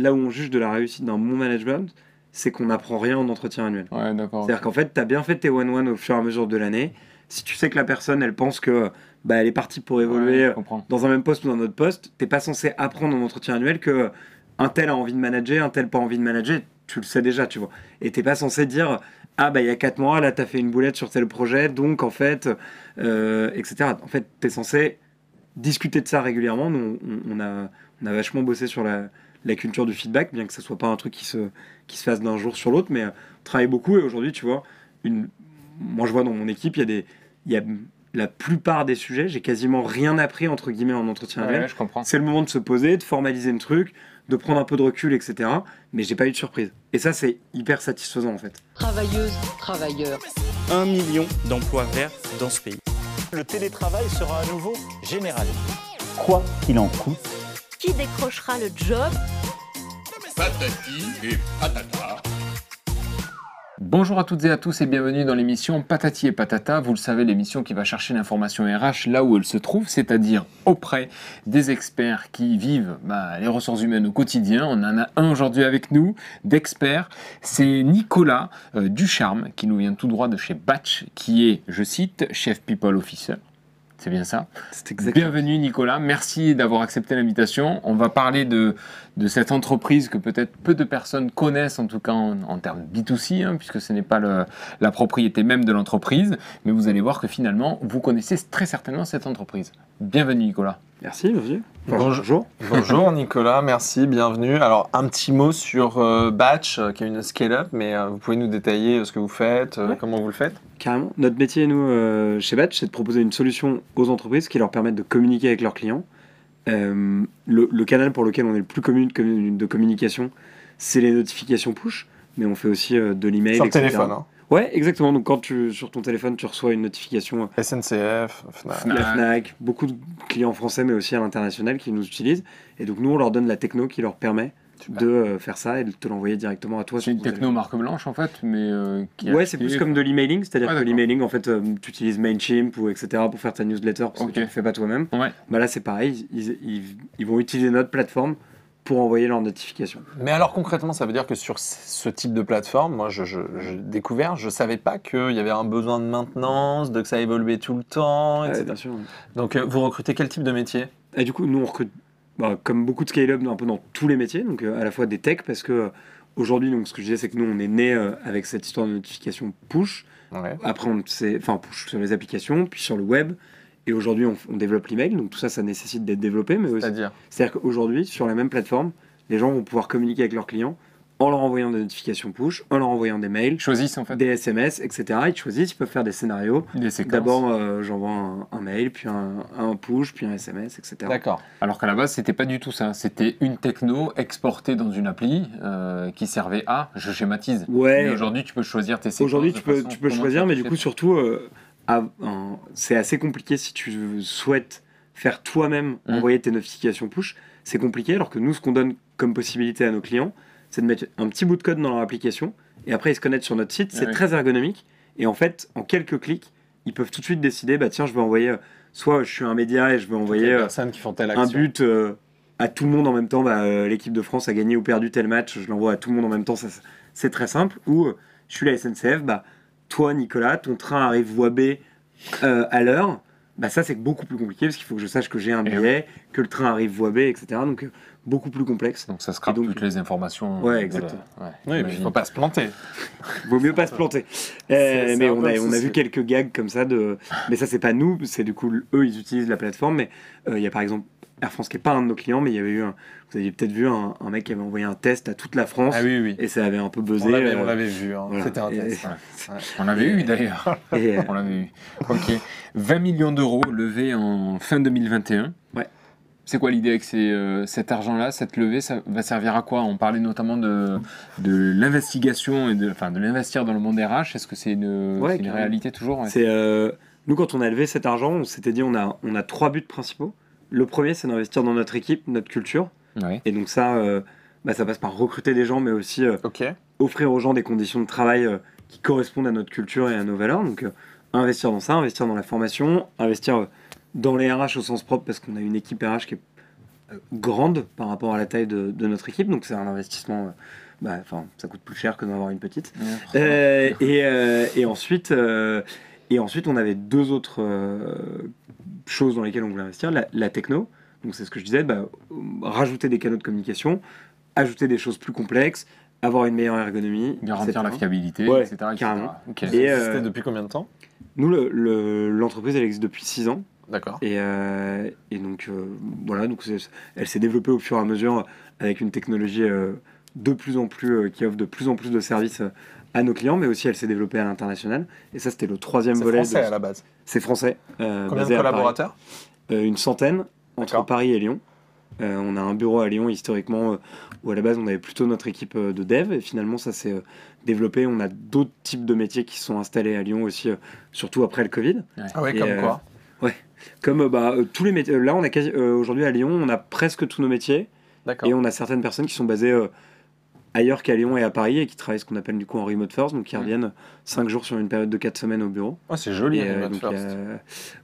là où on juge de la réussite d'un bon management, c'est qu'on n'apprend rien en entretien annuel. Ouais, d'accord. C'est-à-dire qu'en fait, tu as bien fait tes one-one au fur et à mesure de l'année. Si tu sais que la personne, elle pense que bah, elle est partie pour évoluer Ouais, dans un même poste ou dans un autre poste, t'es pas censé apprendre en entretien annuel que un tel a envie de manager, un tel pas envie de manager. Tu le sais déjà, tu vois. Et t'es pas censé dire ah bah il y a 4 mois, là t'as fait une boulette sur tel projet, donc en fait, euh, etc. En fait, t'es censé discuter de ça régulièrement. Nous, on, on a, on a vachement bossé sur la, la culture du feedback, bien que ce soit pas un truc qui se, qui se fasse d'un jour sur l'autre, mais euh, on travaille beaucoup et aujourd'hui, tu vois, une, moi je vois dans mon équipe, il y a des, il y a la plupart des sujets, j'ai quasiment rien appris entre guillemets en entretien. Ouais, je comprends. C'est le moment de se poser, de formaliser le truc, de prendre un peu de recul, etc. Mais j'ai pas eu de surprise. Et ça, c'est hyper satisfaisant en fait. Travailleuses, travailleurs. 1 million d'emplois verts dans ce pays. Le télétravail sera à nouveau généralisé. quoi qu'il en coûte. Qui décrochera le job patati et patata. Bonjour à toutes et à tous et bienvenue dans l'émission Patati et Patata. Vous le savez, l'émission qui va chercher l'information RH là où elle se trouve, c'est-à-dire auprès des experts qui vivent bah, les ressources humaines au quotidien. On en a un aujourd'hui avec nous, d'experts. C'est Nicolas euh, Ducharme qui nous vient tout droit de chez Batch, qui est, je cite, chef people officer. C'est bien ça. Bienvenue Nicolas, merci d'avoir accepté l'invitation. On va parler de, de cette entreprise que peut-être peu de personnes connaissent, en tout cas en, en termes B2C, hein, puisque ce n'est pas le- la propriété même de l'entreprise, mais vous allez voir que finalement, vous connaissez très certainement cette entreprise. Bienvenue Nicolas. Merci, bienvenue. Bonjour. Bonjour Nicolas, merci, bienvenue. Alors un petit mot sur euh, Batch, euh, qui est une scale-up, mais euh, vous pouvez nous détailler ce que vous faites, Ouais. comment vous le faites? Carrément. Notre métier, nous, chez Batch, c'est de proposer une solution aux entreprises qui leur permettent de communiquer avec leurs clients. Le, le canal pour lequel on est le plus commun de, commu- de communication, c'est les notifications push, mais on fait aussi de l'email. Sur le téléphone, hein. Ouais, exactement. Donc quand tu, sur ton téléphone, tu reçois une notification euh, SNCF, FNAC. la. FNAC, beaucoup de clients français, mais aussi à l'international qui nous utilisent. Et donc nous, on leur donne la techno qui leur permet Super. de euh, faire ça et de te l'envoyer directement à toi. C'est une techno marque blanche en fait, mais euh, qui Ouais, c'est plus comme de l'emailing, c'est-à-dire Ouais, que l'emailing, en fait, euh, tu utilises Mailchimp ou etc. pour faire ta newsletter parce que tu ne le fais pas toi-même. Ouais. Bah là, c'est pareil, ils, ils- ils vont utiliser notre plateforme pour envoyer leurs notifications. Mais alors concrètement, ça veut dire que sur ce type de plateforme, moi je, je, j'ai découvert, je savais pas qu'il y avait un besoin de maintenance, de que ça évoluait tout le temps, Ouais, etc. bien sûr. Donc euh, vous recrutez quel type de métier? Et du coup, nous, on recrute, bah, comme beaucoup de scale-up, un peu dans tous les métiers, donc euh, à la fois des techs, parce que aujourd'hui, donc, ce que je disais, c'est que nous, on est né euh, avec cette histoire de notification push. Ouais. Après, on enfin, push sur les applications, puis sur le web. Et aujourd'hui, on, on développe l'email, donc tout ça, ça nécessite d'être développé. Mais C'est-à-dire c'est-à-dire qu'aujourd'hui, sur la même plateforme, les gens vont pouvoir communiquer avec leurs clients en leur envoyant des notifications push, en leur envoyant des mails, Ils choisissent en fait des SMS, etc. Ils choisissent, ils peuvent faire des scénarios. D'abord, euh, j'envoie un, un mail, puis un, un push, puis un SMS, etc. D'accord. Alors qu'à la base, c'était pas du tout ça. C'était une techno exportée dans une appli euh, qui servait à, je schématise. Ouais. Mais aujourd'hui, tu peux choisir tes séquences. Aujourd'hui, tu peux, tu choisir, mais du coup, surtout, euh, c'est assez compliqué si tu souhaites faire toi-même Mm. envoyer tes notifications push. C'est compliqué, alors que nous, ce qu'on donne comme possibilité à nos clients, c'est de mettre un petit bout de code dans leur application, et après, ils se connectent sur notre site. C'est Ah très ergonomique, et en fait, en quelques clics, ils peuvent tout de suite décider, bah tiens, je vais envoyer, soit je suis un média et je vais envoyer euh, personnes qui font telle un but euh, à tout le monde en même temps. Bah, euh, L'équipe de France a gagné ou perdu tel match, je l'envoie à tout le monde en même temps. C'est très simple. Ou je suis la SNCF, bah, toi Nicolas, ton train arrive voie B euh, à l'heure. Bah, ça c'est beaucoup plus compliqué parce qu'il faut que je sache que j'ai un Et billet, que le train arrive voie B, etc. Donc euh, beaucoup plus complexe. Donc ça scrape donc- toutes les informations. Ouais, la- exactement. ouais, Oui, mais il j'imagine. faut pas se planter. Vaut mieux pas se planter. Euh, mais on a, on a vu quelques gags comme ça de. Mais ça c'est pas nous, c'est du coup eux ils utilisent la plateforme. Mais euh, il y a par exemple Air France qui est pas un de nos clients, mais il y avait eu un. Vous aviez peut-être vu un, un mec qui avait envoyé un test à toute la France Ah oui, oui. et ça avait un peu buzzé. On l'avait, euh, on l'avait vu, hein. voilà. c'était un Et- test. On l'avait eu d'ailleurs. euh, On l'avait eu. Ok. 20 millions d'euros levés en fin 2021. Ouais. C'est quoi l'idée avec ces, euh, cet argent-là, cette levée? Ça va servir à quoi? On parlait notamment de, de l'investigation et de, enfin, de l'investir dans le monde RH. Est-ce que c'est une, Ouais, réalité toujours? C'est nous quand on a levé cet argent, on s'était dit on a on a trois buts principaux. Le premier c'est d'investir dans notre équipe, notre culture, Ouais. et donc ça euh, bah, ça passe par recruter des gens, mais aussi euh, offrir aux gens des conditions de travail euh, qui correspondent à notre culture et à nos valeurs. Donc investir dans ça, investir dans la formation, investir dans les RH au sens propre parce qu'on a une équipe RH qui est grande par rapport à la taille de, de notre équipe, donc c'est un investissement. bah, Enfin, ça coûte plus cher que d'en avoir une petite. Et, et ensuite, et ensuite, on avait deux autres euh, choses dans lesquelles on voulait investir. La, la techno, donc c'est ce que je disais, bah, rajouter des canaux de communication, ajouter des choses plus complexes, avoir une meilleure ergonomie. Garantir etc. la fiabilité, Ouais, etc. etc. carrément. Et, C'était euh, depuis combien de temps? Nous, le- le- l'entreprise, elle existe depuis 6 ans. D'accord. Et, euh, et donc, euh, voilà, donc elle s'est développée au fur et à mesure avec une technologie euh, de plus en plus, euh, qui offre de plus en plus de services euh, à nos clients, mais aussi elle s'est développée à l'international. Et ça, c'était le troisième C'est volet. français de- à la base. C'est français. euh, Combien de collaborateurs Euh, Une centaine entre. Paris et Lyon. Euh, on a un bureau à Lyon historiquement euh, où à la base on avait plutôt notre équipe euh, de dev et finalement ça s'est euh, développé. On a d'autres types de métiers qui se sont installés à Lyon aussi, euh, surtout après le Covid. Ah ouais, Et, comme euh, quoi Comme euh, bah, euh, tous les métiers. Là, on a quasi- euh, aujourd'hui à Lyon, on a presque tous nos métiers D'accord. et on a certaines personnes qui sont basées euh, ailleurs qu'à Lyon et à Paris et qui travaillent ce qu'on appelle du coup en remote first, donc qui Ouais. reviennent 5 jours sur une période de 4 semaines au bureau. Ah, c'est joli, Et, euh, Remote donc, First. euh,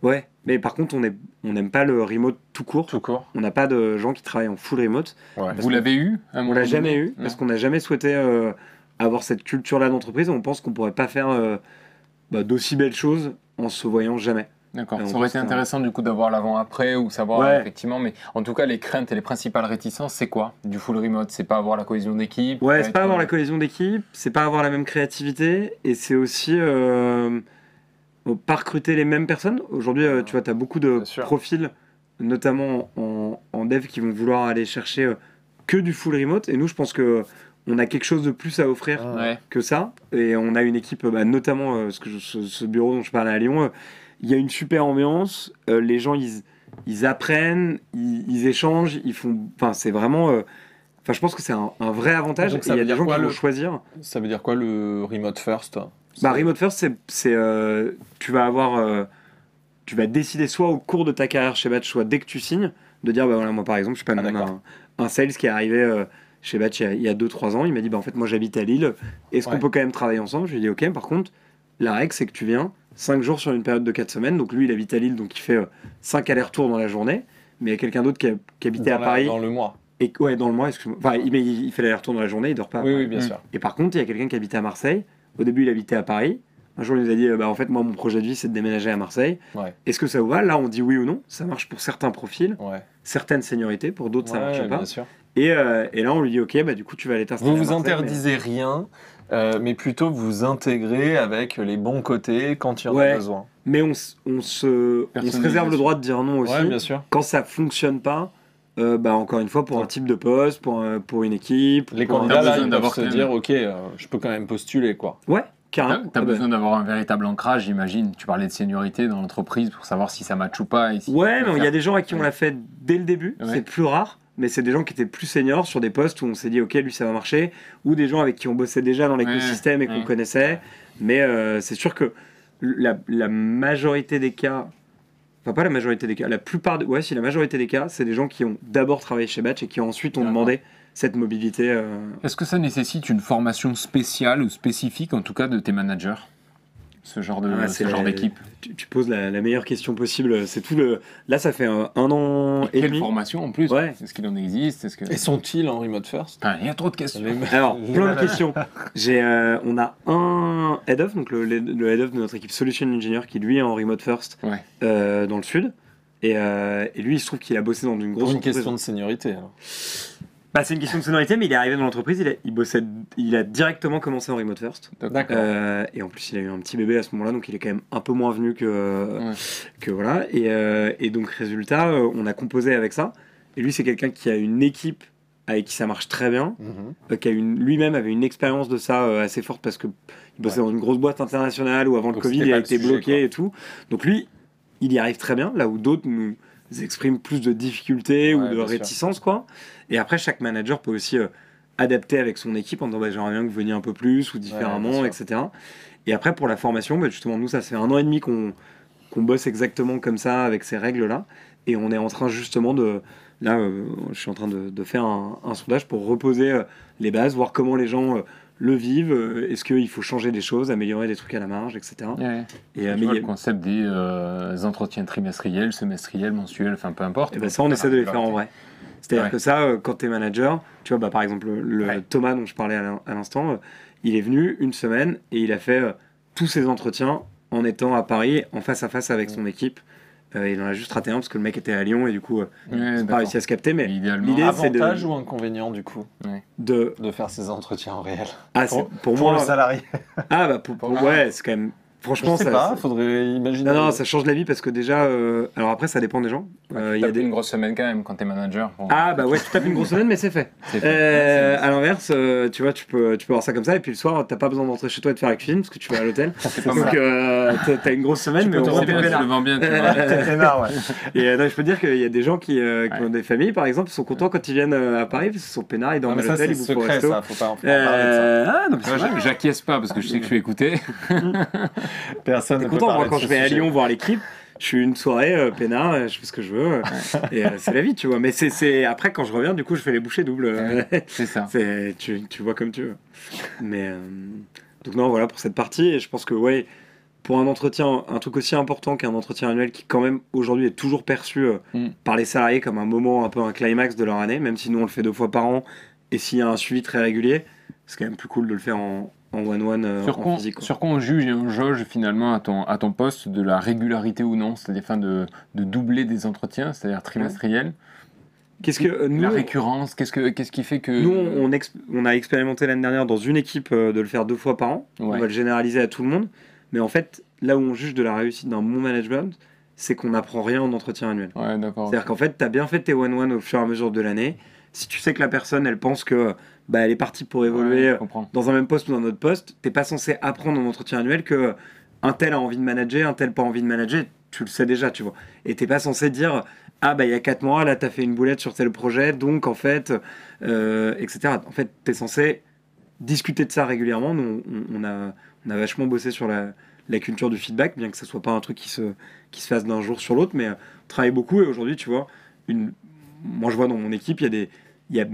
ouais, mais par contre, on est- on n'aime pas le remote tout court. Tout court. On n'a pas de gens qui travaillent en full remote. Ouais. Vous l'avez eu On l'a jamais eu Non. parce qu'on n'a jamais souhaité euh, avoir cette culture-là d'entreprise. On pense qu'on pourrait pas faire euh, bah, d'aussi belles choses en se voyant jamais. D'accord. Ça aurait été intéressant du coup d'avoir l'avant-après ou savoir Ouais. effectivement, mais en tout cas les craintes et les principales réticences, c'est quoi? Du full remote C'est pas avoir la cohésion d'équipe? Ouais, c'est être- pas avoir la cohésion d'équipe, c'est pas avoir la même créativité et c'est aussi euh, pas recruter les mêmes personnes. Aujourd'hui, euh, tu vois, tu as beaucoup de profils, notamment en, en dev, qui vont vouloir aller chercher euh, que du full remote. Et nous, je pense que on a quelque chose de plus à offrir Ah. Ouais. que ça. Et on a une équipe, bah, notamment euh, ce, que je- ce, ce bureau dont je parlais à Lyon, euh, il y a une super ambiance. euh, les gens, ils, ils apprennent, ils, ils échangent, ils font. Enfin, c'est vraiment. euh, Enfin, je pense que c'est un, un vrai avantage. Donc, ça il y a des gens quoi, qui vont le- choisir. Ça veut dire quoi le remote first? Bah, remote first, c'est, euh, tu vas avoir, euh, tu vas décider soit au cours de ta carrière chez Batch, soit dès que tu signes, de dire, bah voilà, moi par exemple, je sais pas, Ah, un, un sales qui est arrivé chez Batch il y a 2-3 ans, il m'a dit, bah en fait, moi j'habite à Lille, est-ce Ouais. qu'on peut quand même travailler ensemble? Je lui ai dit, ok, par contre, la règle c'est que tu viens 5 jours sur une période de 4 semaines, donc lui il habite à Lille, donc il fait 5 allers-retours dans la journée, mais il y a quelqu'un d'autre qui, habitait dans, à la- Paris, dans le mois. et ouais, dans le mois, excuse-moi, enfin, il, il, fait l'aller-retour dans la journée, il dort pas. Oui, oui, bien sûr. Et par contre, il y a quelqu'un qui habitait à Marseille. Au début, il habitait à Paris. Un jour, il nous a dit euh, bah, En fait, moi, mon projet de vie, c'est de déménager à Marseille. Ouais. Est-ce que ça vous va? Là, on dit oui ou non. Ça marche pour certains profils, Ouais. certaines seniorités. Pour d'autres, ça Ouais, marche pas. bien sûr. Et, euh, et là, on lui dit Ok, bah, du coup, tu vas aller t'installer. Vous vous interdisez rien, euh, mais plutôt vous intégrez avec les bons côtés quand il y en Ouais. a besoin. Mais, on, se, on se Personnalisation. réserve le droit de dire non aussi. Ouais, bien sûr. Quand ça fonctionne pas, euh, bah, encore une fois, pour un type de poste, pour, un- pour une équipe. Les pour un- candidats, là, besoin ils doivent d'avoir se dire, ok, euh, je peux quand même postuler, quoi. Ouais, T'as carrément. t'as Ah bah, besoin d'avoir un véritable ancrage, j'imagine. Tu parlais de seniorité dans l'entreprise pour savoir si ça match ou pas. et si Ouais, mais il y a des gens à qui on l'a fait dès le début, Ouais. c'est plus rare, mais c'est des gens qui étaient plus seniors sur des postes où on s'est dit ok lui ça va marcher, ou des gens avec qui on bossait déjà dans l'écosystème et qu'on ouais. connaissait, mais euh, c'est sûr que la, la majorité des cas, enfin pas la majorité des cas, la plupart, de, ouais si la majorité des cas, c'est des gens qui ont d'abord travaillé chez Batch et qui ensuite ont demandé cette mobilité. euh, Est-ce que ça nécessite une formation spéciale ou spécifique, en tout cas, de tes managers? Ce genre de- Ah, ce genre la- d'équipe tu, tu poses la, la meilleure question possible, c'est tout le, là ça fait un, un an et Quelle demi. formation en plus? Ouais. Est-ce qu'il en existe? Est-ce que... Et sont-ils en remote first? Il y a trop de questions. Alors, plein de questions. J'ai, euh, on a un head of, donc le, le head of de notre équipe Solution Engineer, qui lui est en remote first Ouais. euh, dans le sud. Et, euh, et lui, il se trouve qu'il a bossé dans une grosse Pour une entreprise. question de seniorité. alors. Bah, c'est une question de sonorité, mais il est arrivé dans l'entreprise, il a, il bossait, il a directement commencé en remote first. D'accord. Euh, et en plus, il a eu un petit bébé à ce moment-là, donc il est quand même un peu moins venu que, Ouais. que voilà. Et, euh, et donc, résultat, euh, on a composé avec ça. Et lui, c'est quelqu'un qui a une équipe avec qui ça marche très bien. Mhm. euh, qui a une- lui-même avait une expérience de ça euh, assez forte parce que il bossait dans une grosse boîte internationale où avant le Donc Covid c'était il pas a le été sujet, bloqué quoi. et tout. Donc lui, il y arrive très bien, là où d'autres nous expriment plus de difficultés Ouais, ou de bien sûr. réticence quoi. Et après chaque manager peut aussi euh, adapter avec son équipe en disant bah, j'aimerais bien que vous veniez un peu plus ou différemment, etc. Et après pour la formation, bah, justement nous ça fait un an et demi qu'on bosse exactement comme ça avec ces règles là et on est en train justement de là euh, je suis en train de, de faire un, un sondage pour reposer euh, les bases, voir comment les gens le vivent, euh, est-ce qu'il faut changer des choses, améliorer des trucs à la marge, etc. Ouais. Et, Tu vois, le concept des euh, entretiens trimestriels, semestriels, mensuels, enfin peu importe. et ben ça on essaie de les faire en vrai. C'est-à-dire Ouais. que ça, euh, quand tu es manager, tu vois, bah, par exemple, le Ouais. Thomas dont je parlais à l'in- à l'instant, il est venu une semaine et il a fait tous ses entretiens en étant à Paris, en face à face avec son équipe. Euh, il en a juste raté un parce que le mec était à Lyon et du coup, euh, Ouais, il n'a pas réussi à se capter. Mais l'idée, c'est de- Avantage ou inconvénient du coup de. de faire ces entretiens en réel Ah, Pour- pour, pour moi. le salarié Ah, bah, pour, pour- Pour- ouais, c'est quand même. Franchement, Je sais ça. pas, ça- faudrait imaginer. Non, non, ça change la vie parce que déjà. euh, Alors après, ça dépend des gens. Euh, il Il y a des. une grosse semaine quand même quand t'es manager. Bon, Ah, bah ouais, tu tapes une grosse semaine, mais c'est fait. c'est fait. Euh, à l'inverse, euh, tu vois, tu peux, tu peux voir ça comme ça, et puis le soir, t'as pas besoin d'entrer chez toi et de faire avec film parce que tu vas à l'hôtel. C'est pas Donc, mal. euh, t'as- t'as une grosse semaine, Tu mais peux te bien, tu le vends bien, tu vois. Euh, ouais. Et euh, non, je peux dire qu'il y a des gens qui, euh, qui Ouais. ont des familles, par exemple, ils sont contents quand ils viennent euh, à Paris, parce qu'ils sont peinards, ils dorment mais à ça, l'hôtel, c'est ils bouffent au secret, resto. Euh, ah, J'acquiesce pas parce que je sais que je suis écouté. Personne ne peut content, moi, quand je vais à. Lyon voir l'équipe, je suis une soirée euh, peinard, euh, je fais ce que je veux, euh, et euh, c'est la vie, tu vois. Mais c'est- après, quand je reviens, du coup, je fais les bouchées doubles. C'est ça. Tu, tu vois comme tu veux. Mais donc non, voilà pour cette partie. Et je pense que ouais, pour un entretien, un truc aussi important qu'un entretien annuel qui quand même aujourd'hui est toujours perçu Mm. par les salariés comme un moment un peu un climax de leur année, même si nous on le fait deux fois par an. Et s'il y a un suivi très régulier, c'est quand même plus cool de le faire en en one-one euh, Sur en quoi, physique. quoi. sur quoi on juge et on jauge finalement à ton, à ton poste de la régularité ou non C'est-à-dire fin de, de doubler des entretiens, c'est-à-dire trimestriels Qu'est-ce que euh, nous, La récurrence, qu'est-ce, que, qu'est-ce qui fait que. Nous, on, a expérimenté l'année dernière dans une équipe euh, de le faire deux fois par an. On va le généraliser à tout le monde. Mais en fait, là où on juge de la réussite d'un bon management, c'est qu'on n'apprend rien en entretien annuel. Ouais. C'est-à-dire qu'en fait, tu as bien fait tes one-one au fur et à mesure de l'année. Si tu sais que la personne, elle pense que bah, elle est partie pour évoluer Ouais, euh, dans un même poste ou dans un autre poste, t'es pas censé apprendre en entretien annuel que un tel a envie de manager, un tel pas envie de manager. Tu le sais déjà, tu vois. Et t'es pas censé dire ah bah il y a 4 mois, là t'as fait une boulette sur tel projet, donc en fait, euh, etc. En fait, t'es censé discuter de ça régulièrement. Nous, on, on a, on a vachement bossé sur la, la culture du feedback, bien que ce soit pas un truc qui se, qui se fasse d'un jour sur l'autre, mais euh, on travaille beaucoup et aujourd'hui, tu vois, une, moi je vois dans mon équipe, il y a des, il y a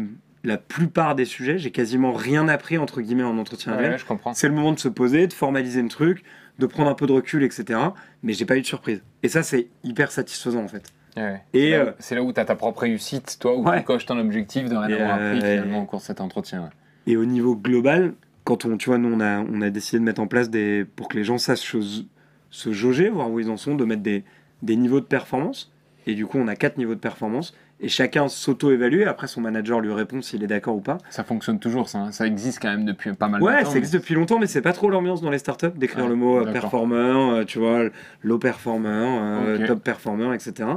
la plupart des sujets, j'ai quasiment rien appris entre guillemets en entretien annuel. Ouais. C'est le moment de se poser, de formaliser le truc, de prendre un peu de recul, etc. Mais j'ai pas eu de surprise. Et ça, c'est hyper satisfaisant en fait. Ouais. Et, c'est, là, où- euh, c'est là où tu as ta propre réussite, toi, où Ouais. tu coches ton objectif de rien avoir appris euh, finalement au cours de cet entretien. Et au niveau global, quand on, tu vois, nous, on a, on a décidé de mettre en place des, pour que les gens sachent se, se jauger, voir où ils en sont, de mettre des, des niveaux de performance. Et du coup, on a quatre niveaux de performance. Et chacun s'auto-évalue. Après, son manager lui répond s'il est d'accord ou pas. Ça fonctionne toujours, ça. hein. Ça existe quand même depuis pas mal Ouais, de temps. ça existe depuis longtemps, mais c'est pas trop l'ambiance dans les startups d'écrire Ouais, le mot euh, d'accord. performer, euh, tu vois, low performer, euh, top performer, etc.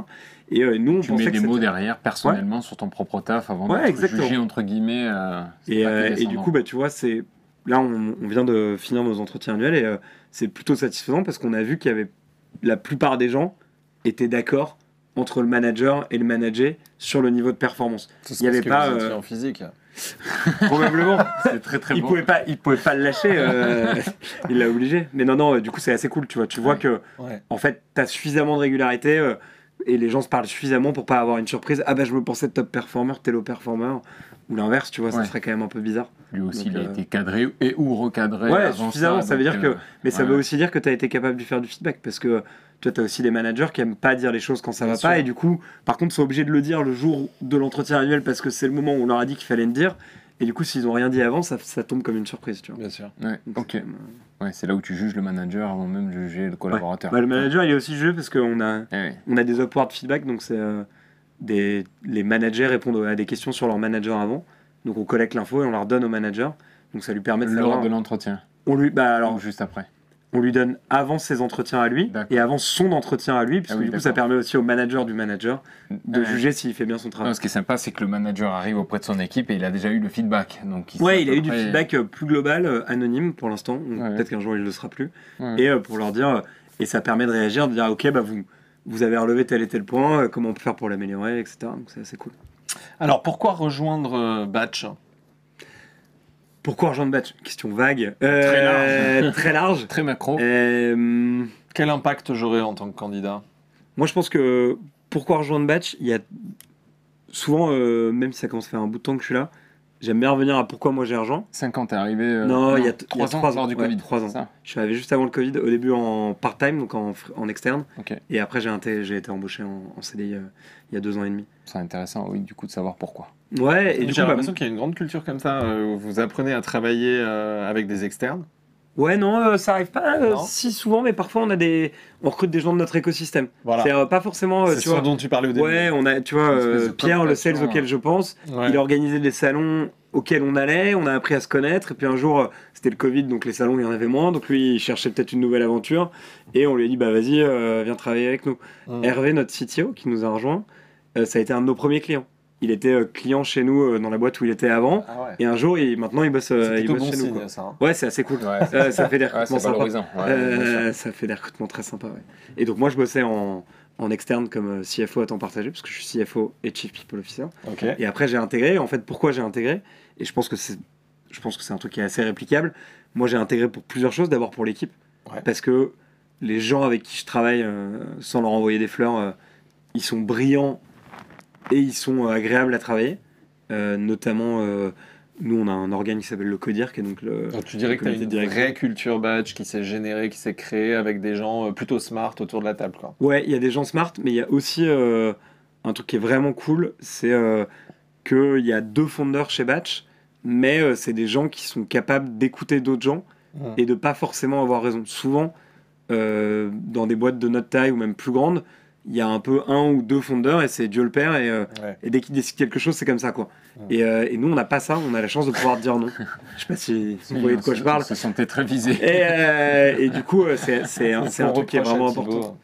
Et euh, nous, on tu mets des mots derrière personnellement sur ton propre taf avant Ouais, exactement. jugé entre guillemets. euh, Et, euh, du coup, bah, tu vois, c'est là, on, on vient de finir nos entretiens annuels et c'est plutôt satisfaisant parce qu'on a vu qu'il y avait la plupart des gens étaient d'accord entre le manager et le manager sur le niveau de performance. Il y avait pas, vous étiez euh, en physique. Probablement. c'est très très il bon. pouvait pas, il pouvait pas le lâcher. euh, il l'a obligé. Mais non, non. euh, Du coup, c'est assez cool. Tu vois, tu vois Ouais. que Ouais. en fait, tu as suffisamment de régularité euh, et les gens se parlent suffisamment pour pas avoir une surprise. Ah bah, je me pensais top performer, t'es low performer. Ou l'inverse, tu vois, ça Ouais. serait quand même un peu bizarre. Lui aussi, Donc, il a euh, été cadré et ou recadré. Ouais, avant suffisamment. Ça, veut donc, dire que, mais ça veut aussi dire que tu as été capable de faire du feedback parce que tu as aussi des managers qui aiment pas dire les choses quand ça Bien va sûr. pas et du coup, par contre, sont obligés de le dire le jour de l'entretien annuel parce que c'est le moment où on leur a dit qu'il fallait le dire. Et du coup, s'ils ont rien dit avant, ça, ça tombe comme une surprise, tu vois. Bien sûr. Ouais, Donc, ok. c'est quand même, euh, Ouais, c'est là où tu juges le manager avant même de juger le collaborateur. Bah, le manager, il est aussi jugé parce qu'on a, Eh ouais. on a des upward feedback, donc c'est euh, des, les managers répondent à des questions sur leur manager avant. Donc on collecte l'info et on leur donne au manager. Donc ça lui permet de Lors savoir. de l'entretien, On lui, bah alors, ou juste après. On lui donne avant ses entretiens à lui et avant son entretien à lui, puisque Ah oui, du coup ça permet aussi au manager du manager de juger s'il fait bien son Non, travail. ce qui est sympa, c'est que le manager arrive auprès de son équipe et il a déjà eu le feedback. Donc il Ouais, il a eu du feedback euh, plus global, euh, anonyme pour l'instant. Ouais. Peut-être qu'un jour il ne le sera plus. Ouais. Et euh, pour leur dire, euh, et ça permet de réagir, de dire ok, bah vous, vous avez relevé tel et tel point, euh, comment on peut faire pour l'améliorer, etc. Donc c'est assez cool. Alors, pourquoi rejoindre euh, Batch? Pourquoi rejoindre Batch Question vague. Euh, très large. Très macro. Euh, Quel impact j'aurais en tant que candidat? Moi je pense que pourquoi rejoindre Batch Il y a souvent, euh, même si ça commence à faire un bout de temps que je suis là, j'aime bien revenir à pourquoi moi j'ai rejoint. 5 ans, t'es arrivé. euh, Non, il y a t- il y a 3 ans trois lors ans, du ouais, Covid. trois ans. c'est ça Je suis arrivé juste avant le Covid, au début en part-time, donc en, externe. Ok. Et après, j'ai été embauché en, en CDI euh, il y a deux ans et demi. C'est intéressant, oui, du coup, de savoir pourquoi. Ouais, et du J'ai coup, bah, l'impression qu'il y a une grande culture comme ça, euh, où vous apprenez à travailler euh, avec des externes. Ouais, non, euh, ça arrive pas euh, si souvent, mais parfois on a des, on recrute des gens de notre écosystème. Voilà. C'est euh, pas forcément, C'est tu ce vois. dont tu parlais au début. Ouais, on a, tu vois, Pierre, le sales auquel je pense, Ouais. il a organisé des salons auxquels on allait, on a appris à se connaître, et puis un jour, c'était le Covid, donc les salons, il y en avait moins, donc lui, il cherchait peut-être une nouvelle aventure, et on lui a dit, bah vas-y, viens travailler avec nous. Mm. Hervé, notre CTO, qui nous a rejoint, ça a été un de nos premiers clients. Il était euh, client chez nous euh, dans la boîte où il était avant, Ah ouais. et un jour, il, maintenant, il bosse, euh, il bosse bon chez nous. signe, quoi. ça. hein. Ouais, c'est assez cool. Ouais, Euh, ça fait des Ouais, recrutements c'est sympas. ouais, Euh, ça fait des recrutements très sympas, ouais. Et donc moi je bossais en, en externe comme CFO à temps partagé, parce que je suis CFO et Chief People Officer. Ok. Et après j'ai intégré, en fait pourquoi j'ai intégré, et je pense que c'est je pense que c'est un truc qui est assez réplicable. Moi j'ai intégré pour plusieurs choses, d'abord pour l'équipe, Ouais. parce que les gens avec qui je travaille, euh, sans leur envoyer des fleurs, euh, ils sont brillants et ils sont euh, agréables à travailler. Euh, notamment, euh, nous on a un organe qui s'appelle le CODIR, qui est donc le... Donc tu dirais que tu as une vraie culture badge qui s'est générée, qui s'est créée avec des gens plutôt smart autour de la table. Quoi. Ouais, il y a des gens smart, mais il y a aussi euh, un truc qui est vraiment cool, c'est euh, qu'il y a deux fondeurs chez Batch, mais euh, c'est des gens qui sont capables d'écouter d'autres gens et de pas forcément avoir raison. Souvent, dans des boîtes de notre taille ou même plus grandes, il y a un peu un ou deux fondeurs et c'est Dieu le Père et, euh, Ouais. et dès qu'ils décident quelque chose, c'est comme ça quoi. Et, euh, et nous, on n'a pas ça, on a la chance de pouvoir dire non. Je sais pas si, si vous voyez de quoi je parle. On se sentait très visé. Et, euh, et du coup, euh, c'est c'est un, c'est un On truc qui est vraiment important.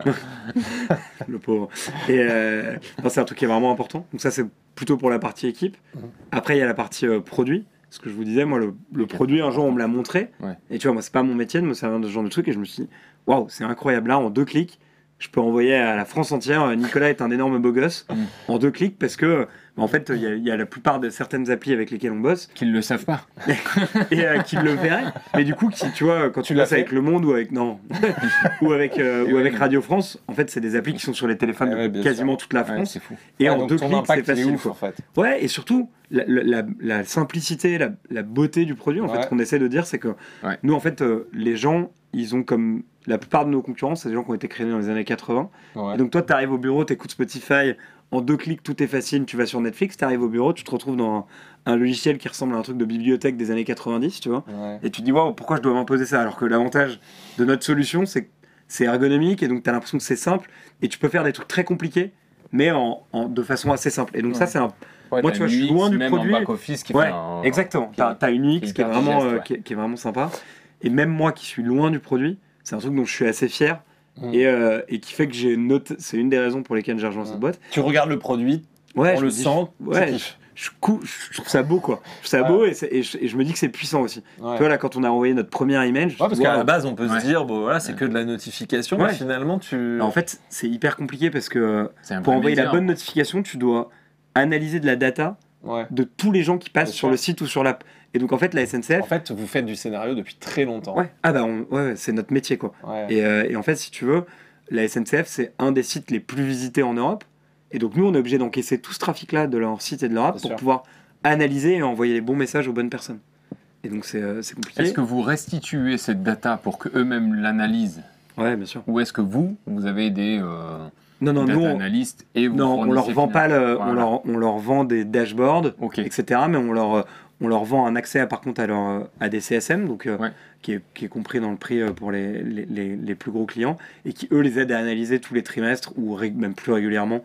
le pauvre. Et euh, non, c'est un truc qui est vraiment important. Donc ça, c'est plutôt pour la partie équipe. Mhm. Après, il y a la partie euh, produit. Ce que je vous disais, moi, le, produit, un jour, on me l'a montré. Ouais. Et tu vois, moi, c'est pas mon métier de me servir de ce genre de truc. Et je me suis dit, waouh, c'est incroyable. Là, en deux clics, je peux envoyer à la France entière, euh, Nicolas est un énorme beau gosse, Mhm. en deux clics, parce que, en fait, il y, a- il y a la plupart de certaines applis avec lesquelles on bosse Qu'ils le savent pas. et euh, qui le verrait. Mais du coup, qui, tu vois, quand tu Tu bosses avec Le Monde ou avec non ou avec euh, ou avec Radio France, en fait, c'est des applis qui sont sur les téléphones Eh ouais, de bien quasiment toute la Ouais, France. c'est fou. et en deux clics, c'est facile. ouf, en fait. Ouais, et surtout la, la- la- la simplicité, la, la beauté du produit. En fait, Ouais. ce qu'on essaie de dire, c'est que Ouais. nous, en fait, euh, les gens, ils ont comme la plupart de nos concurrents, c'est des gens qui ont été créés dans les années 80. Ouais. Et donc toi, tu arrives au bureau, tu écoutes Spotify, en deux clics, tout est facile, tu vas sur Netflix, tu arrives au bureau, tu te retrouves dans un, un logiciel qui ressemble à un truc de bibliothèque des années 90, tu vois. Ouais. Et tu te dis, waouh, pourquoi je dois m'imposer ça? Alors que l'avantage de notre solution, c'est que c'est ergonomique et donc tu as l'impression que c'est simple et tu peux faire des trucs très compliqués, mais en, en- de façon assez simple. Et donc, ça, c'est un. Ouais, Moi, tu vois, je suis loin du même produit. En back office qui Ouais, un- exactement. Tu as, une UX qui est qui est, vraiment, digeste, euh, ouais. qui, est, qui est vraiment sympa. Et même moi qui suis loin du produit, c'est un truc dont je suis assez fier. Mm. Et, euh, et qui fait que j'ai noté. C'est une des raisons pour lesquelles j'ai rejoint Mm. cette boîte. Tu regardes le produit, Ouais, on je le dis, sent, ouais, je, je cou- je trouve ça beau quoi. Je trouve ça Ouais. beau et, et je, et je me dis que c'est puissant aussi. Ouais. Tu vois là quand on a envoyé notre email, je me Ouais, parce qu'à la base, on peut Ouais. se dire, bon voilà, c'est que de la notification, Ouais. mais finalement, tu. En fait, c'est hyper compliqué parce que un pour envoyer la bonne notification, tu dois analyser de la data Ouais. de tous les gens qui passent sur le site ou sur l'app. Et donc en fait, la SNCF. En fait, vous faites du scénario depuis très longtemps. Ouais, ah bah on- ouais, c'est notre métier quoi. Ouais. Et, euh, et en fait, si tu veux, la SNCF, c'est un des sites les plus visités en Europe. Et donc, nous, on est obligé d'encaisser tout ce trafic-là de leur site et de leur app Bien pour sûr. pouvoir analyser et envoyer les bons messages aux bonnes personnes. Et donc, c'est euh, c'est compliqué. Est-ce que vous restituez cette data pour qu'eux-mêmes l'analysent? Ouais, bien sûr. Ou est-ce que vous, vous avez des euh, Non, non, data nous, on, analystes et vous non, on leur vend pas le, on, leur, on leur vend des dashboards, etc. Mais on leur, on leur vend un accès, à, par contre, à, leur, à des CSM, donc, euh, qui, est, qui est compris dans le prix euh, pour les, les, les- les plus gros clients, et qui, eux, les aident à analyser tous les trimestres, ou même plus régulièrement,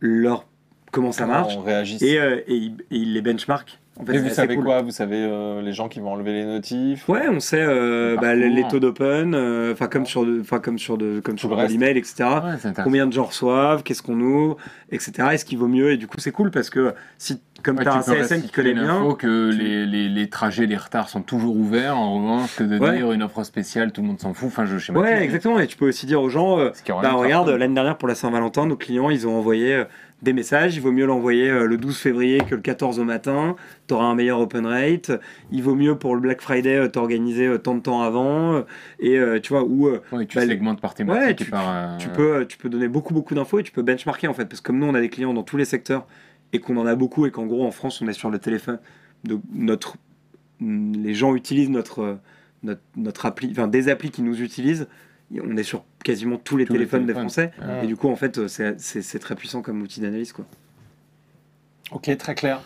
leur, comment ça marche. Et, euh, et, ils, et ils les benchmark. En fait, Et c'est vous savez cool. quoi? Vous savez euh, les gens qui vont enlever les notifs? Ouais, on sait euh, Le bah, les taux d'open, euh, enfin comme sur, enfin comme sur de, comme sur l'email, etc. Ouais. Combien de gens reçoivent, qu'est-ce qu'on ouvre, etc. Est-ce qu'il vaut mieux? Et du coup, c'est cool parce que si, comme Ouais, tu as un CSM qui connaît bien, l'info que tu- les, les, les trajets, les retards sont toujours ouverts, en revanche, que de Ouais. dire une offre spéciale, tout le monde s'en fout. Enfin, je ouais, exactement. Et tu peux aussi dire aux gens, euh, bah regarde, l'année dernière pour la Saint-Valentin, nos clients, ils ont envoyé euh, des messages. Il vaut mieux l'envoyer euh, le 12 février que le 14 au matin. Tu auras un meilleur open rate. Il vaut mieux pour le Black Friday euh, t'organiser euh, tant de temps avant. et tu vois, euh, Ouais, tu bah, segmentes par thématique Ouais, et tu- par. euh, tu peux, tu peux donner beaucoup, beaucoup d'infos et tu peux benchmarker en fait. Parce que comme nous, on a des clients dans tous les secteurs et qu'on en a beaucoup et qu'en gros, en France, on est sur le téléphone, de notre, les gens utilisent notre, notre, notre appli, enfin des applis qui nous utilisent. On est sur quasiment tous les Tous les téléphones des. Français. Ouais. Et du coup, en fait, euh, c'est- très puissant comme outil d'analyse. quoi. Ok, très clair.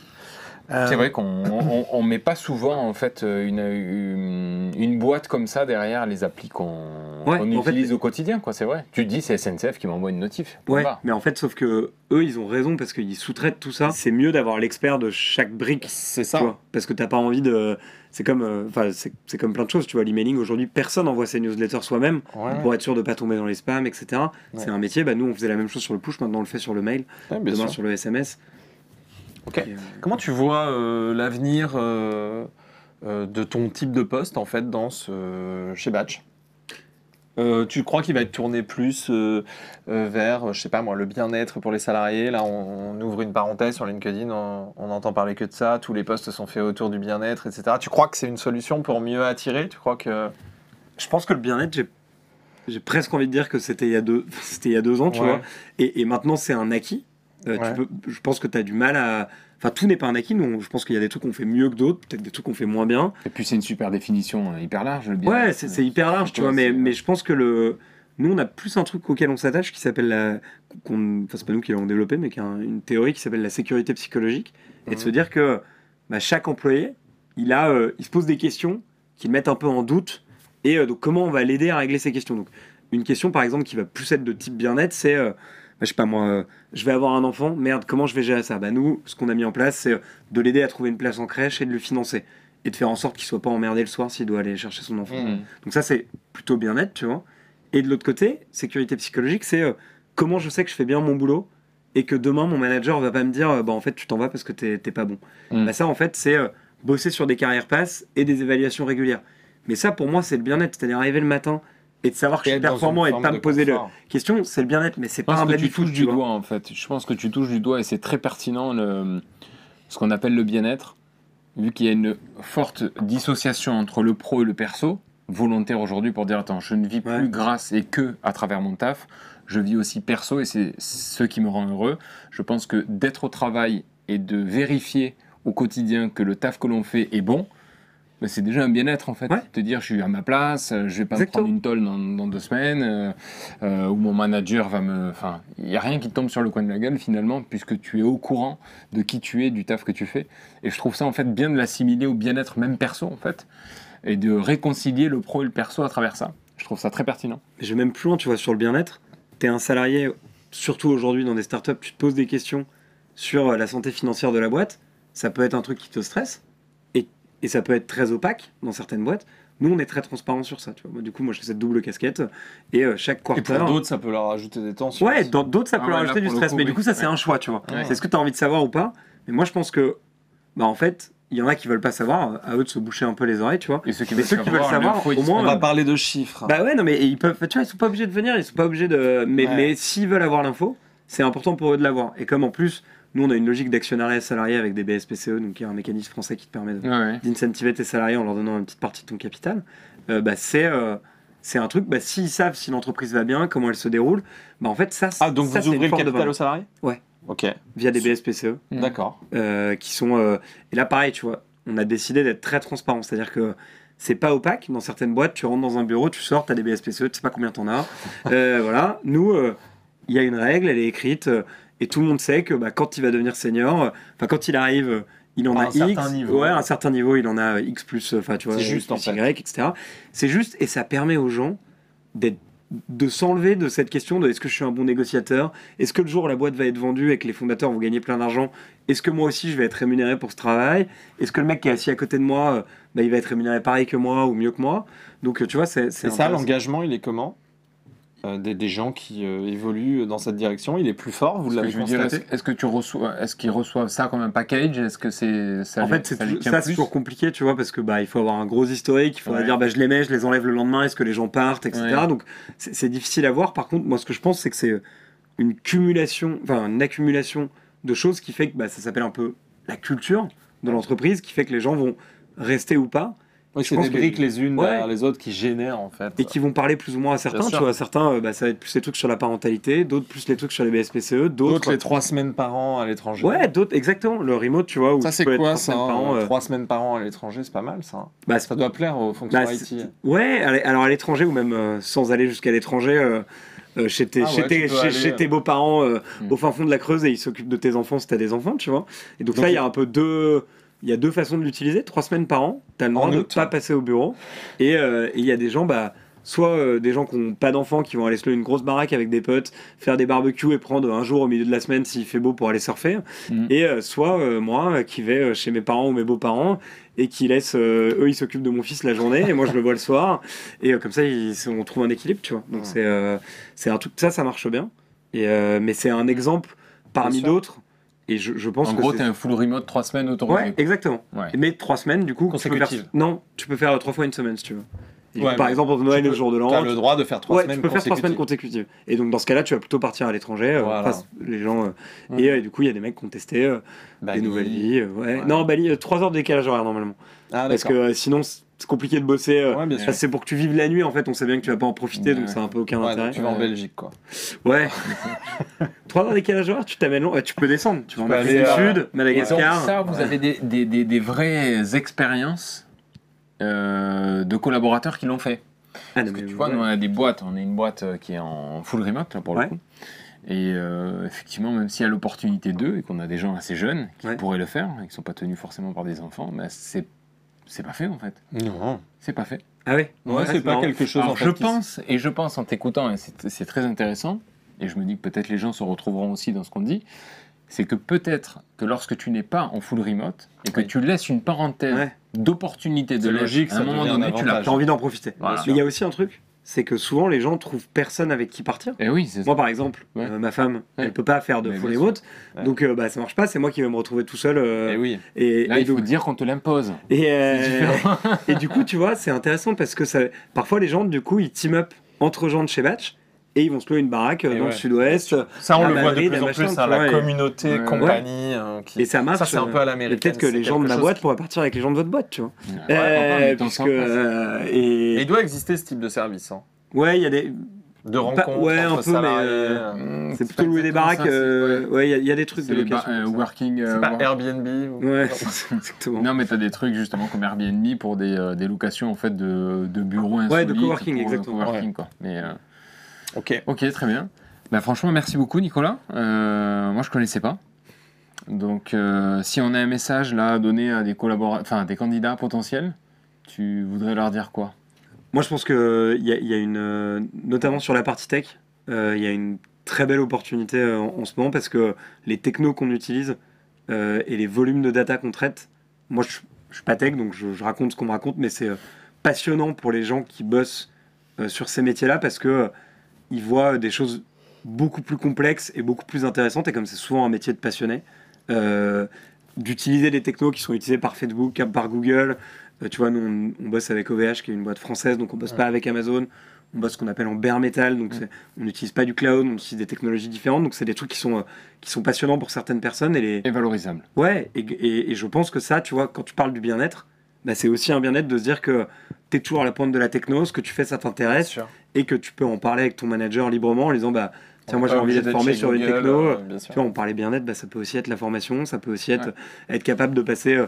Euh, C'est vrai qu'on on, on met pas souvent en fait euh, une, une, une boîte comme ça derrière les applis qu'on Ouais, fait- utilise au quotidien, quoi. C'est vrai. Tu te dis c'est SNCF qui m'envoie une notif. Ouais, mais en fait, sauf que eux, ils ont raison parce qu'ils sous-traitent tout ça. C'est mieux d'avoir l'expert de chaque brique. C'est ça. vois, parce que t'as pas envie de. C'est comme, euh, enfin, c'est c'est comme plein de choses. Tu vois, l'emailing aujourd'hui, personne envoie ses newsletters soi-même Ouais, pour être sûr de pas tomber dans les spams, etc. Ouais. C'est un métier. Bah, nous, on faisait la même chose sur le push. Maintenant, on le fait sur le mail. demain sûr. sur le SMS. Ok. Euh, Comment tu vois euh, l'avenir euh, euh, de ton type de poste en fait dans ce, chez Batch? Tu crois qu'il va être tourné plus vers, je sais pas moi, le bien-être pour les salariés? Là, on, on ouvre une parenthèse sur LinkedIn, on, on entend parler que de ça. Tous les postes sont faits autour du bien-être, etc. Tu crois que c'est une solution pour mieux attirer? Tu crois que Je pense que le bien-être, j'ai j'ai presque envie de dire que c'était il y a deux, c'était il y a deux ans, tu Ouais. vois. Et, et maintenant, c'est un acquis. Euh, tu Ouais. peux, je pense que tu as du mal à. Enfin, tout n'est pas un acquis. Nous, je pense qu'il y a des trucs qu'on fait mieux que d'autres, peut-être des trucs qu'on fait moins bien. Et puis c'est une super définition euh, hyper large. Le bien. Ouais, c'est c'est hyper large, tu vois. Mais, mais je pense que le. Nous, on a plus un truc auquel on s'attache qui s'appelle la. qu'on- Enfin, c'est pas nous qui l'avons développé, mais qui un- une théorie qui s'appelle la sécurité psychologique. Et de Mhm. se dire que bah, chaque employé, il, a, euh, il se pose des questions qui le mettent un peu en doute. Et euh, donc, comment on va l'aider à régler ces questions Donc, une question, par exemple, qui va plus être de type bien-être, c'est. Je sais pas moi, euh, je vais avoir un enfant, merde, comment je vais gérer ça? Bah, nous, ce qu'on a mis en place, c'est euh, de l'aider à trouver une place en crèche et de le financer. Et de faire en sorte qu'il soit pas emmerdé le soir s'il doit aller chercher son enfant. Mmh. Donc ça, c'est plutôt bien-être, tu vois. Et de l'autre côté, sécurité psychologique, c'est euh, comment je sais que je fais bien mon boulot et que demain, mon manager va pas me dire, bah en fait, tu t'en vas parce que t'es pas bon. Mm. Bah ça, en fait, c'est euh, bosser sur des carrières passes et des évaluations régulières. Mais ça, pour moi, c'est le bien-être. C'est-à-dire arriver le matin et de savoir que je suis performant et de pas me poser le question, c'est le bien-être. Mais c'est pas pense un que tu touches du doigt en fait. Je pense que tu touches du doigt et c'est très pertinent le, ce qu'on appelle le bien-être, vu qu'il y a une forte dissociation entre le pro et le perso, volontaire aujourd'hui pour dire attends, je ne vis plus Ouais. grâce et que à travers mon taf, je vis aussi perso et c'est ce qui me rend heureux. Je pense que d'être au travail et de vérifier au quotidien que le taf que l'on fait est bon, c'est déjà un bien-être en fait. Ouais. Te dire je suis à ma place, euh, je vais pas me prendre une tolle dans, dans deux semaines, euh, euh, où mon manager va me... Enfin, il n'y a rien qui te tombe sur le coin de la gueule finalement, puisque tu es au courant de qui tu es, du taf que tu fais. Et je trouve ça en fait bien de l'assimiler au bien-être même perso en fait, et de réconcilier le pro et le perso à travers ça. Je trouve ça très pertinent. Je vais même plus loin, tu vois, sur le bien-être. Tu es un salarié, surtout aujourd'hui dans des startups, tu te poses des questions sur la santé financière de la boîte. Ça peut être un truc qui te stresse et, et ça peut être très opaque dans certaines boîtes. Nous, on est très transparent sur ça. Tu vois. Moi, du coup, moi, j'ai cette double casquette et euh, chaque Et quarter. pour d'autres, ça peut leur rajouter des tensions. Ouais, dans d'autres, ça peut Ah leur ouais, là, ajouter du stress. coup, mais oui. du coup, ça, c'est Ouais. un choix, tu vois. Ouais. C'est ce que tu as envie de savoir ou pas. Mais moi, je pense que, bah, en fait, il y en a qui veulent pas savoir. À eux de se boucher un peu les oreilles, tu vois. Et ceux qui Mais veulent ceux qui veulent savoir, au moins, On va parler de chiffres. Bah ouais, non, mais ils peuvent. Tu vois, ils sont pas obligés de venir, ils sont pas obligés de. Mais, Ouais. mais s'ils veulent avoir l'info, c'est important pour eux de l'avoir. Et comme en plus, nous, on a une logique d'actionnariat salarié avec des BSPCE, donc qui est un mécanisme français qui te permet de- Ouais, ouais. d'incentiver tes salariés en leur donnant une petite partie de ton capital, euh, bah, c'est. euh, c'est un truc, bah, s'ils savent si l'entreprise va bien, comment elle se déroule, bah en fait, ça, Ah, donc ça, vous ouvrez le capital aux salariés? Ouais. Ok, via des BSPCE, Mm. d'accord. euh, qui sont. euh, Et là, pareil, tu vois, on a décidé d'être très transparent, c'est-à-dire que c'est pas opaque. Dans certaines boîtes, tu rentres dans un bureau, tu sors, tu as des BSPCE, tu sais pas combien t'en as. Euh, voilà. Nous, euh, il y a une règle, elle est écrite, euh, et tout le monde sait que bah, quand il va devenir senior, euh, enfin, quand il arrive, euh, il en a un X. certain niveau. Ouais, à un certain niveau, il en a X plus, euh, enfin, tu vois, C'est juste, en fait. Y, etc. C'est juste, et ça permet aux gens d'être de s'enlever de cette question de est-ce que je suis un bon négociateur? Est-ce que le jour où la boîte va être vendue et que les fondateurs vont gagner plein d'argent, est-ce que moi aussi je vais être rémunéré pour ce travail? Est-ce que le mec qui est assis à côté de moi, bah, il va être rémunéré pareil que moi ou mieux que moi? Donc tu vois, c'est c'est ça, l'engagement, il est comment? Euh, des, des gens qui euh, évoluent dans cette direction, il est plus fort, vous l'avez constaté Est-ce est-ce que tu reçois, est-ce qu'ils reçoivent ça comme un package? Est-ce que c'est ça En lui- fait, c'est ça ça, c'est toujours compliqué, tu vois, parce que bah, il faut avoir un gros historique, il faudra Ouais. dire bah, je les mets, je les enlève le lendemain, est-ce que les gens partent, etc. Ouais. Donc c'est c'est difficile à voir. Par contre, moi, ce que je pense, c'est que c'est une cumulation, enfin une accumulation de choses qui fait que bah, ça s'appelle un peu la culture de l'entreprise, qui fait que les gens vont rester ou pas. Oui, c'est des que- briques les unes Ouais. derrière les autres qui génèrent en fait. et qui vont parler plus ou moins à certains. Tu vois, certains, euh, bah, ça va être plus les trucs sur la parentalité, d'autres plus les trucs sur les BSPCE, D'autres d'autres. les trois semaines par an à l'étranger. Ouais, d'autres, exactement. Le remote, tu vois, où Ça c'est quoi ça hein, euh, Trois semaines par an à l'étranger, c'est pas mal ça. bah, Ça doit plaire aux fonctions Bah, IT. Ouais, alors à l'étranger ou même euh, sans aller jusqu'à l'étranger, euh, euh, chez tes, Ah ouais, tes, euh. tes beaux-parents euh, Mm. au fin fond de la Creuse et ils s'occupent de tes enfants si t'as des enfants, tu vois. Et donc, Donc, là, il y a un peu deux. Il y a deux façons de l'utiliser, trois semaines par an, t'as le En droit de août. pas passer au bureau. Et euh, et il y a des gens, bah, soit euh, des gens qui n'ont pas d'enfants qui vont aller se louer une grosse baraque avec des potes, faire des barbecues et prendre un jour au milieu de la semaine s'il fait beau pour aller surfer. Mhm. Et euh, soit moi qui vais chez mes parents ou mes beaux-parents et qui laisse euh, eux ils s'occupent de mon fils la journée et moi je le vois le soir et euh, comme ça ils- on trouve un équilibre tu vois donc c'est euh, c'est un truc ça ça marche bien et mais c'est un exemple parmi d'autres et je, je pense En que gros, t'es un full remote 3 semaines autorisé. ouais exactement Ouais. mais trois semaines du coup tu peux faire Consécutives. non tu peux faire trois fois une semaine si tu veux par exemple pour Noël tu et le jour de l'an T'as le droit de faire trois ouais, semaines tu peux faire trois semaines consécutives. consécutives. Et donc dans ce cas-là, tu vas plutôt partir à l'étranger. euh, Voilà. les gens. euh. Et euh, du coup, il y a des mecs qui ont testé euh, des nouvelles vies. euh, ouais. Ouais. Non, Bali, 3 heures de décalage horaire normalement. Ah, Parce que euh, sinon, c'est compliqué de bosser. euh, Ouais, c'est pour que tu vives la nuit. En fait, on sait bien que tu vas pas en profiter, Ouais. donc ça a un peu aucun Ouais, intérêt. tu vas en. Belgique quoi. Ouais. 3 heures de décalage horaire, tu t'amènes loin. Ouais, tu peux descendre. Tu vas en Afrique du euh, Sud, donc Madagascar. ça, vous avez des, des, des, des vraies expériences euh, de collaborateurs qui l'ont fait. Ah, Parce que tu vois, nous on a des boîtes, on est une boîte euh, qui est en full remote là pour Ouais. le coup. Et euh, effectivement, même s'il y a l'opportunité d'eux et qu'on a des gens assez jeunes qui Ouais. pourraient le faire et qui ne sont pas tenus forcément par des enfants, mais c'est c'est pas fait en fait. Non. C'est pas fait. Ah ouais. Ouais, c'est pas marrant. quelque chose Alors, en fait. je qui- pense, et je pense en t'écoutant, et c'est très intéressant, et je me dis que peut-être les gens se retrouveront aussi dans ce qu'on dit, c'est que peut-être que lorsque tu n'es pas en full remote et que Oui. tu laisses une parenthèse Ouais. d'opportunité de logique, à un moment devient un donné, tu l'as. T'as envie d'en profiter. Voilà. Mais il y a aussi un truc, c'est que souvent les gens trouvent personne avec qui partir. Et oui, ça. Moi, par exemple, Ouais. euh, ma femme, Ouais. elle peut pas faire de Mais full remote, Ouais. donc euh, bah, ça marche pas. C'est moi qui vais me retrouver tout seul. euh, Eh oui. et, Là, et il faut donc- dire qu'on te l'impose. et, euh, et du coup, tu vois, c'est intéressant parce que ça, parfois les gens, du coup, ils team up entre gens de chez Batch et ils vont se louer une baraque euh, Et dans ouais. le sud-ouest. Ça, on le voit de plus en plus, à vois, la et- communauté, Ouais. compagnie. euh, qui- Et ça marche. Ça, c'est un peu à euh, l'américaine. Et peut-être que les gens de ma boîte qui- pourraient partir avec les gens de votre boîte, tu vois. Ouais, Euh, mais pas. euh, Et et il doit exister ce type de service. hein. ouais, il y a des. De rencontres ouais, un entre peu, mais, salariés. euh, euh, C'est pas plutôt louer des baraques. ça, euh, ouais. Ouais, il y, y a des trucs de location. euh, ça. working. euh, C'est pas Airbnb ou- Ouais, exactement. Non, mais t'as des trucs justement comme Airbnb pour des, euh, locations en fait de, bureaux Ouais, de coworking, euh, exactement. quoi. Mais, euh, Ok. ok, très bien. Bah, franchement, merci beaucoup, Nicolas. Euh, moi, je connaissais pas. Donc, euh, si on a un message là à donner à des collaborateurs, enfin, des candidats potentiels, tu voudrais leur dire quoi? Moi, je pense que il y a, une, euh, notamment sur la partie tech, il y a une très belle opportunité en, ce moment parce que les technos qu'on utilise et les volumes de data qu'on traite, moi, je, je suis pas tech, donc je, raconte ce qu'on me raconte, mais c'est passionnant pour les gens qui bossent sur ces métiers-là parce que ils voient des choses beaucoup plus complexes et beaucoup plus intéressantes. Et comme c'est souvent un métier de passionné, euh, d'utiliser des technos qui sont utilisés par Facebook, par Google. Euh, tu vois, nous, on, on bosse avec OVH, qui est une boîte française, donc on bosse Ouais. pas avec Amazon. On bosse ce qu'on appelle en bare metal, donc c'est- on n'utilise pas du cloud, on utilise des technologies différentes. Donc c'est des trucs qui sont, euh, qui sont passionnants pour certaines personnes. Et les... Et valorisable. Ouais, et, et- et je pense que ça, tu vois, quand tu parles du bien-être, bah, c'est aussi un bien-être de se dire que tu es toujours à la pointe de la techno, ce que tu fais, ça t'intéresse, et que tu peux en parler avec ton manager librement en disant, bah, tiens, On moi j'ai envie d'être formé sur une Google, techno. euh. Tu vois, on parlait bien-être, bah, ça peut aussi être la formation, ça peut aussi être être capable de passer. euh,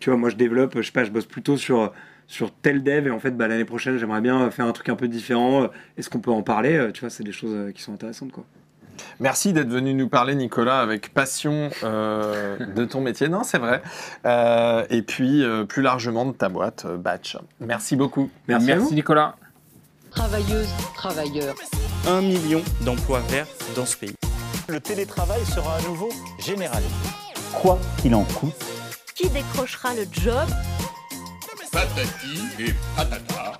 tu vois, moi je développe, je sais pas, je bosse plutôt sur, sur tel dev et en fait, bah, l'année prochaine, j'aimerais bien faire un truc un peu différent. euh, Est-ce qu'on peut en parler Euh, Tu vois, c'est des choses euh, qui sont intéressantes, quoi. Merci d'être venu nous parler, Nicolas, avec passion euh, de ton métier. Non, c'est vrai. Euh, et puis, euh, plus largement, de ta boîte, euh, Batch. Merci beaucoup. Merci. Nicolas. Travailleuses, travailleurs. Un million d'emplois verts dans ce pays. Le télétravail sera à nouveau généralisé. Quoi qu'il en coûte, Qui décrochera le job? Patati et patata.